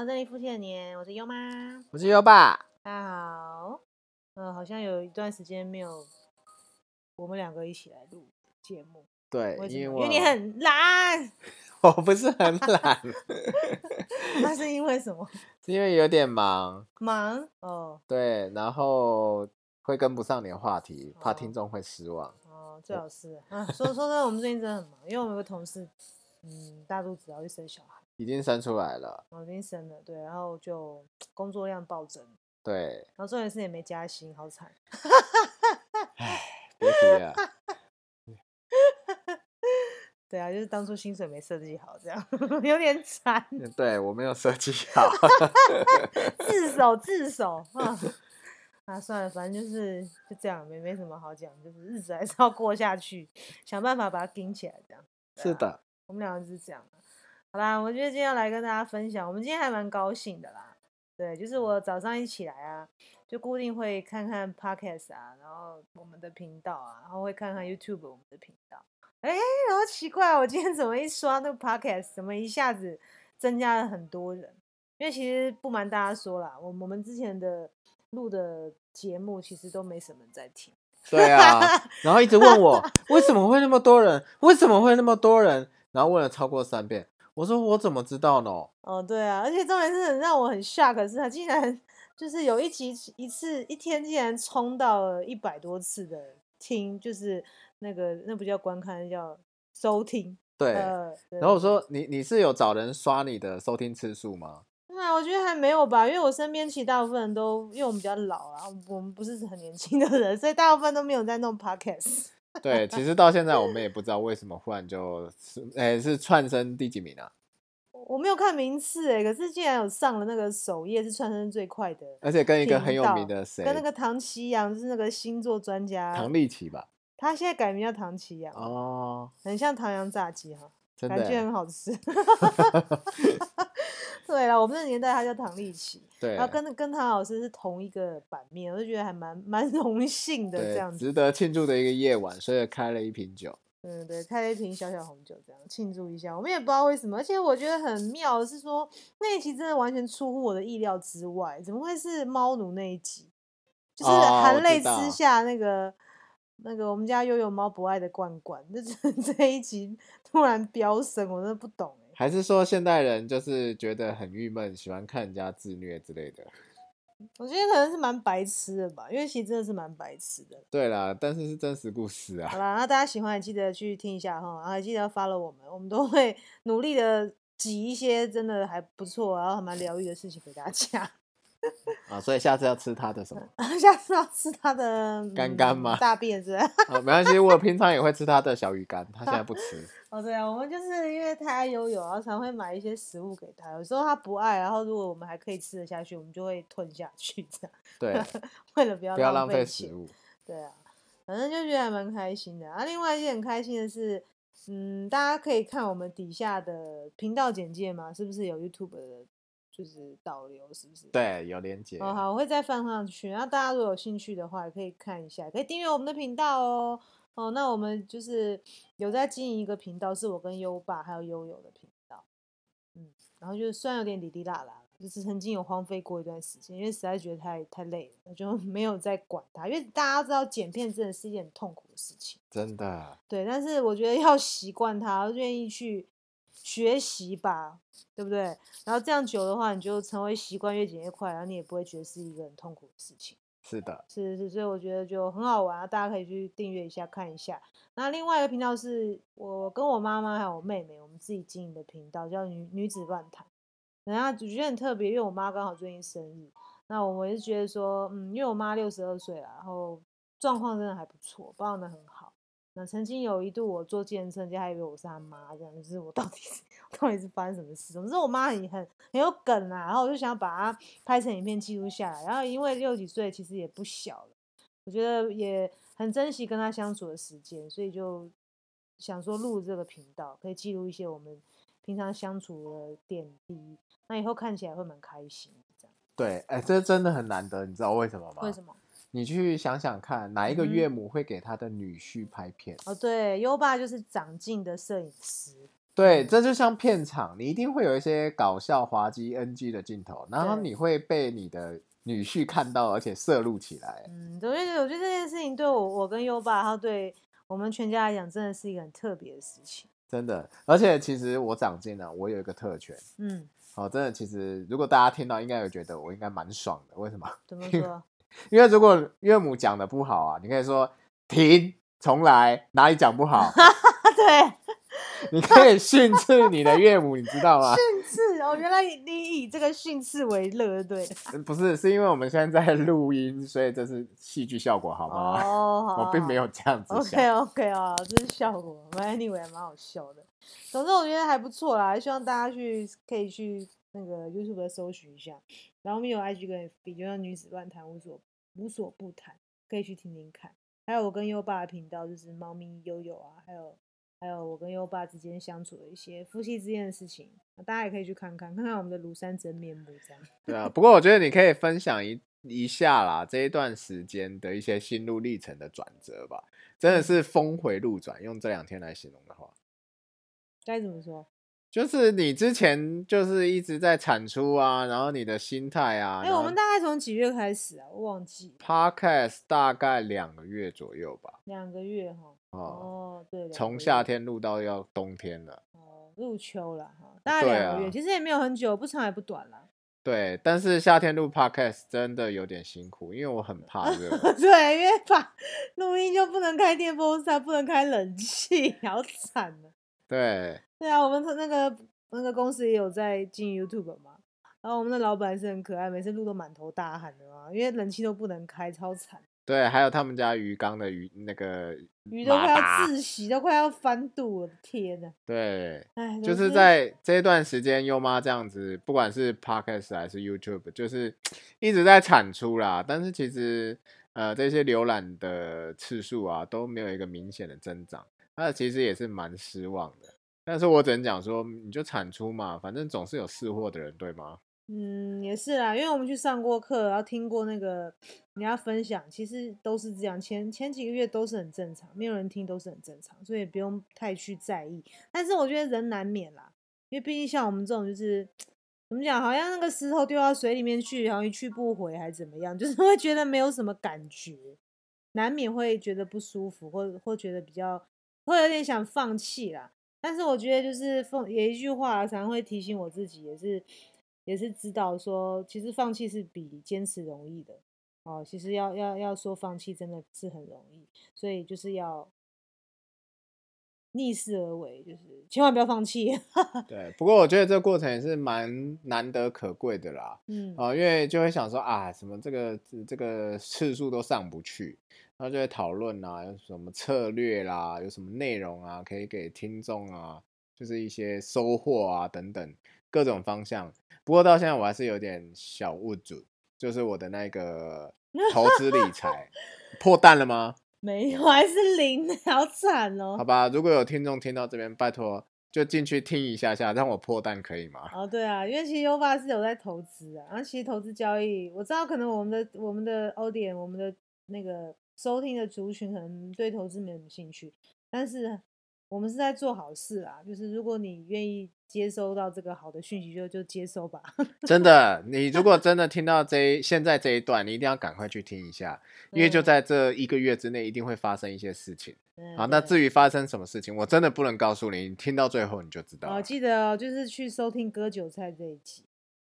好，这里夫妻的年，我是优妈，我是优爸。大家好。嗯，好像有一段时间没有我们两个一起来录节目，对？因为因为你很懒，我不是很懒，那是因为什么？是因为有点忙，忙哦对，然后会跟不上你的话题，怕哦听众会失望。哦，最好是啊。说说真的，我们最近真的很忙，因为我们有个同事，嗯，大肚子要去生小孩，已经生出来了，我已经生了，对，然后就工作量暴增，对，然后重点是也没加薪，好惨。别提了，对啊，就是当初薪水没设计好，这样 有点惨。对我没有设计好，自首自首啊！啊，算了，反正就是就这样，没没什么好讲，就是日子还是要过下去，想办法把它顶起来，这样。啊，是的，我们两个就是这样。好啦，我觉得今天要来跟大家分享，我们今天还蛮高兴的啦。对，就是我早上一起来啊，就固定会看看 podcast 啊，然后我们的频道啊，然后会看看 YouTube 我们的频道。哎，然后奇怪，我今天怎么一刷那个 podcast，怎么一下子增加了很多人？因为其实不瞒大家说啦，我我们之前的录的节目其实都没什么人在听。对啊，然后一直问我 为什么会那么多人，为什么会那么多人，然后问了超过三遍，我说我怎么知道呢？哦，对啊，而且重点是很让我很 shock 的是，他竟然就是有一集一次一天竟然冲到了一百多次的听，就是那个那不叫观看，那叫收听。对，呃，然后我说你你是有找人刷你的收听次数吗？那我觉得还没有吧，因为我身边其实大部分人都，因为我们比较老啊，我们不是很年轻的人，所以大部分都没有在弄 podcast。对，其实到现在我们也不知道为什么忽然就是，哎、是窜升第几名啊？我没有看名次哎，可是竟然有上了那个首页，是窜升最快的，而且跟一个很有名的谁，跟那个唐奇阳，是那个星座专家，唐立奇吧？他现在改名叫唐奇阳，哦，很像唐阳炸鸡哈，感觉，很好吃。对了，我们那个年代他叫唐立奇，对然后跟跟唐老师是同一个版面，我就觉得还蛮蛮荣幸的这样，子。值得庆祝的一个夜晚，所以开了一瓶酒。嗯，对，开了一瓶小小红酒，这样庆祝一下。我们也不知道为什么，而且我觉得很妙的是说那一集真的完全出乎我的意料之外，怎么会是猫奴那一集？就是含泪吃下那个那个我们家悠悠猫不爱的罐罐，就是 这一集突然飙升，我真的不懂哎、还是说现代人就是觉得很郁闷，喜欢看人家自虐之类的？我觉得可能是蛮白痴的吧，因为其实真的是蛮白痴的。对啦，但是是真实故事啊。好啦，那大家喜欢也记得去听一下哈，然后还记得要 follow 我们，我们都会努力的挤一些真的还不错，然后还蛮疗愈的事情给大家。啊，所以下次要吃它的什么？下次要吃它的嗯干干吗大便是吧？啊，没关系，我平常也会吃它的小鱼干，它现在不吃。哦，对啊，我们就是因为太爱悠悠，然后常会买一些食物给他。有时候他不爱，然后如果我们还可以吃得下去，我们就会吞下去，这样对，为了不要不要浪。费食物。对啊，反正就觉得还蛮开心的。啊，另外一件很开心的是，嗯，大家可以看我们底下的频道简介嘛，是不是有 YouTube 的，就是导流，是不是？。对，有连接。哦，好，我会再放上去。然后大家如果有兴趣的话，也可以看一下，可以订阅我们的频道哦。哦，那我们就是有在经营一个频道，是我跟优爸还有悠悠的频道。嗯，然后就是虽然有点滴滴啦啦，就是曾经有荒废过一段时间，因为实在觉得太太累了，我就 没有再管它。因为大家知道剪片真的是一件很痛苦的事情，真的，对。但是我觉得要习惯它，愿意去学习吧，对不对？然后这样久的话，你就成为习惯，越减越快，然后你也不会觉得是一个很痛苦的事情。是的，是是，所以我觉得就很好玩啊，大家可以去订阅一下看一下。那另外一个频道是我跟我妈妈还有我妹妹我们自己经营的频道，叫女女子乱谈。然后我觉得很特别，因为我妈刚好最近生日，那我也是觉得说，嗯，因为我妈六十二岁了，然后状况真的还不错，保养的很好。那曾经有一度我做健身，人家还以为我是他妈，这样就是我到底是 到底是发生什么事？总之我妈很很很有梗啊，然后我就想把它拍成影片记录下来。然后因为六几岁其实也不小了，我觉得也很珍惜跟他相处的时间，所以就想说录这个频道，可以记录一些我们平常相处的点滴，那以后看起来会蛮开心。这样对，哎，这真的很难得，你知道为什么吗？为什么？你去想想看，哪一个岳母会给他的女婿拍片？哦，对，优爸就是长进的摄影师。对，嗯这就像片场，你一定会有一些搞笑、滑稽、NG 的镜头，然后你会被你的女婿看到，而且摄录起来。嗯，我觉得我觉得这件事情对我我跟优爸，还有对我们全家来讲，真的是一个很特别的事情。真的，而且其实我长进了，我有一个特权。嗯，哦，真的，其实如果大家听到，应该有觉得我应该蛮爽的。为什么？怎么 说？因为如果岳母讲的不好啊，你可以说停，重来，哪里讲不好，对，你可以训斥你的岳母，你知道吗？训斥哦，原来你以这个训斥为乐，对 不是，是因为我们现在在录音，所以这是戏剧效果，好吗？哦，好我并没有这样子 OK OK 啊，这是效果。反正 anyway 蛮好笑的。总之我觉得还不错啦，希望大家去可以去那个 YouTube 搜寻一下，然后我们有 IG 跟 FB，就像女子乱谈无所无所不谈，可以去听听看。还有我跟优爸的频道，就是猫咪悠悠啊，还有还有我跟优爸之间相处的一些夫妻之间的事情，大家也可以去看看，看看我们的庐山真面目这样。对啊，不过我觉得你可以分享一一下啦，这一段时间的一些心路历程的转折吧，真的是峰回路转。用这两天来形容的话，该怎么说？就是你之前就是一直在产出啊，然后你的心态啊，哎、我们大概从几月开始啊？我忘记 podcast 大概两个月左右吧，两个月哈。哦，哦，对，两从夏天录到要冬天了。哦，入秋了哈，大概对两个月，啊其实也没有很久，不长也不短了。对，但是夏天录 podcast 真的有点辛苦，因为我很怕热。对，因为怕录音就不能开电风扇，不能开冷气，好惨啊。对，对啊，我们那个那个公司也有在进 YouTube 嘛，然后我们的老板是很可爱，每次录都满头大汗的嘛，因为冷气都不能开，超惨，对，还有他们家鱼缸的鱼那个鱼都快要窒息，都快要翻肚，我的天呐！对，哎，就是在这一段时间，优妈这样子，不管是 podcast 还是 YouTube，就是 一直在产出啦。但是其实呃，这些浏览的次数啊都没有一个明显的增长，那其实也是蛮失望的。但是我只能讲说，你就产出嘛，反正总是有试货的人，对吗？嗯，也是啦，因为我们去上过课，然后听过那个人家分享，其实都是这样，前前几个月都是很正常，没有人听都是很正常，所以不用太去在意。但是我觉得人难免啦，因为毕竟像我们这种就是怎么讲，好像那个石头丢到水里面去，好像一去不回还怎么样，就是会觉得没有什么感觉，难免会觉得不舒服，或或觉得比较会有点想放弃啦。但是我觉得就是放有一句话常常会提醒我自己，也是也是知道说，其实放弃是比坚持容易的哦。其实要要要说放弃真的是很容易，所以就是要逆势而为，就是千万不要放弃。对，不过我觉得这个过程也是蛮难得可贵的啦。嗯，啊、因为就会想说啊，什么这个这个次数都上不去，然后就会讨论啊，有什么策略啦，有什么内容啊，可以给听众啊，就是一些收获啊等等各种方向。不过到现在我还是有点小误主，就是我的那个投资理 财破蛋了吗？没有，还是零，好惨哦好哦。吧，如果有听众听到这边，拜托就进去听一下下，让我破蛋可以吗？哦，对啊，因为其实优爸是有在投资啊，然后其实投资交易，我知道可能我们的我们的 audience，我们的那个收听的族群可能对投资没什么兴趣，但是我们是在做好事啊，就是如果你愿意接收到这个好的讯息，就就接收吧。真的，你如果 真的听到这现在这一段，你一定要赶快去听一下，因为就嗯在这一个月之内，一定会发生一些事情。嗯好，那至于发生什么事情，我真的不能告诉你，你听到最后你就知道哦，了。记得哦，就是去收听割韭菜这一集，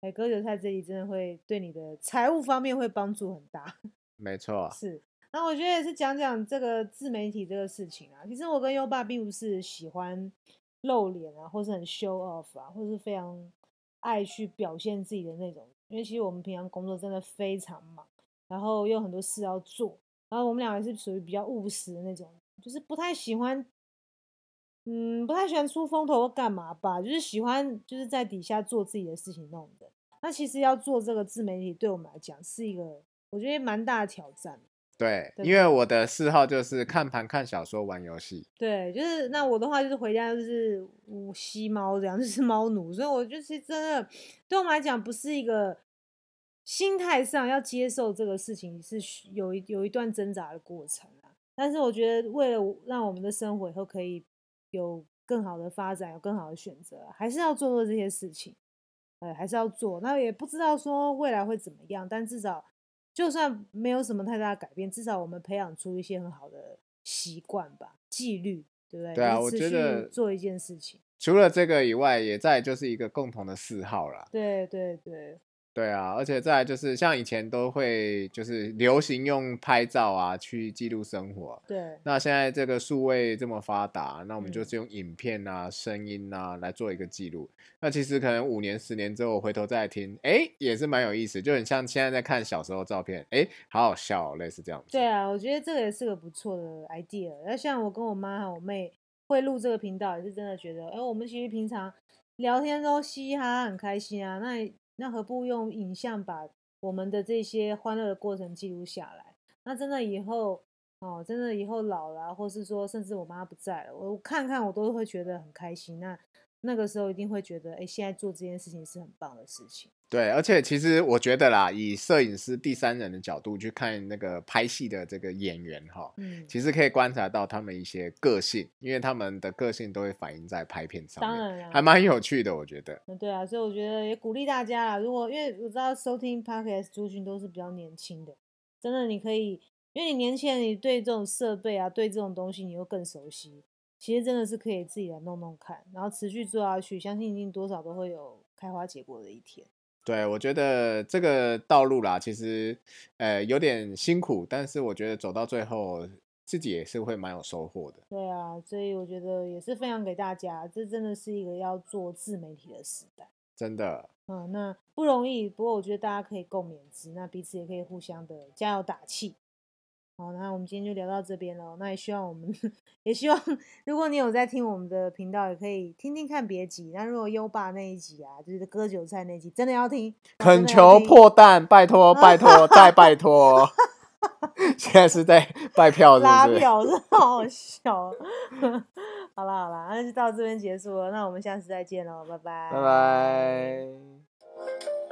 哎，割韭菜这一集真的会对你的财务方面会帮助很大。没错，是，那我觉得也是讲讲这个自媒体这个事情啊。其实我跟优爸并不是喜欢露脸啊，或是很 show off 啊，或是非常爱去表现自己的那种。因为其实我们平常工作真的非常忙，然后又有很多事要做，然后我们俩也是属于比较务实的那种，就是不太喜欢，嗯，不太喜欢出风头或干嘛吧，就是喜欢就是在底下做自己的事情那种的。那其实要做这个自媒体，对我们来讲是一个我觉得蛮大的挑战。对，对因为我的嗜好就是看盘、看小说、玩游戏。对，就是那我的话就是回家就是无吸猫这样，就是猫奴，所以我就是真的对我们来讲不是一个心态上要接受这个事情是有一有一段挣扎的过程啊。但是我觉得为了让我们的生活以后可以有更好的发展，有更好的选择，还是要做做这些事情，呃，还是要做。那也不知道说未来会怎么样，但至少就算没有什么太大的改变，至少我们培养出一些很好的习惯吧，纪律，对不对？对啊我觉得做一件事情。除了这个以外，也在就是一个共同的嗜好啦。对对对，对啊，而且再来就是像以前都会就是流行用拍照啊去记录生活，对那现在这个数位这么发达，那我们就嗯是用影片啊、声音啊来做一个记录。那其实可能五年、十年之后回头再来听，哎，也是蛮有意思，就很像现在在看小时候照片，哎，好好笑哦，类似这样子。对啊，我觉得这个也是个不错的 idea。那像我跟我妈还有我妹会录这个频道，也是真的觉得，哎、我们其实平常聊天都嘻嘻哈哈，很开心啊。那那何不用影像把我们的这些欢乐的过程记录下来？那真的以后哦，真的以后老了、或是说甚至我妈不在了，我看看我都会觉得很开心。那那个时候一定会觉得，哎、现在做这件事情是很棒的事情。对，而且其实我觉得啦，以摄影师第三人的角度去看那个拍戏的这个演员哈，嗯，其实可以观察到他们一些个性，因为他们的个性都会反映在拍片上面，当然啦，还蛮有趣的，我觉得。嗯，对啊，所以我觉得也鼓励大家啦。如果因为我知道收听 podcast 族群都是比较年轻的，真的你可以，因为你年轻人，你对这种设备啊，对这种东西你又更熟悉，其实真的是可以自己来弄弄看，然后持续做下去，相信一定多少都会有开花结果的一天。对，我觉得这个道路啦，其实呃有点辛苦，但是我觉得走到最后，自己也是会蛮有收获的。对啊，所以我觉得也是分享给大家，这真的是一个要做自媒体的时代。真的，嗯，那不容易，不过我觉得大家可以共勉之，那彼此也可以互相的加油打气。好，那我们今天就聊到这边了。那也希望我们，也希望 如果你有在听我们的频道，也可以听听看别集。那如果优爸那一集啊，就是割韭菜那集，真的要听，哦恳求破蛋，拜托拜托 再拜托。现在是在拜票是是？拉票，真的好好笑哦。好啦好啦，那就到这边结束了。那我们下次再见喽，拜拜，拜拜。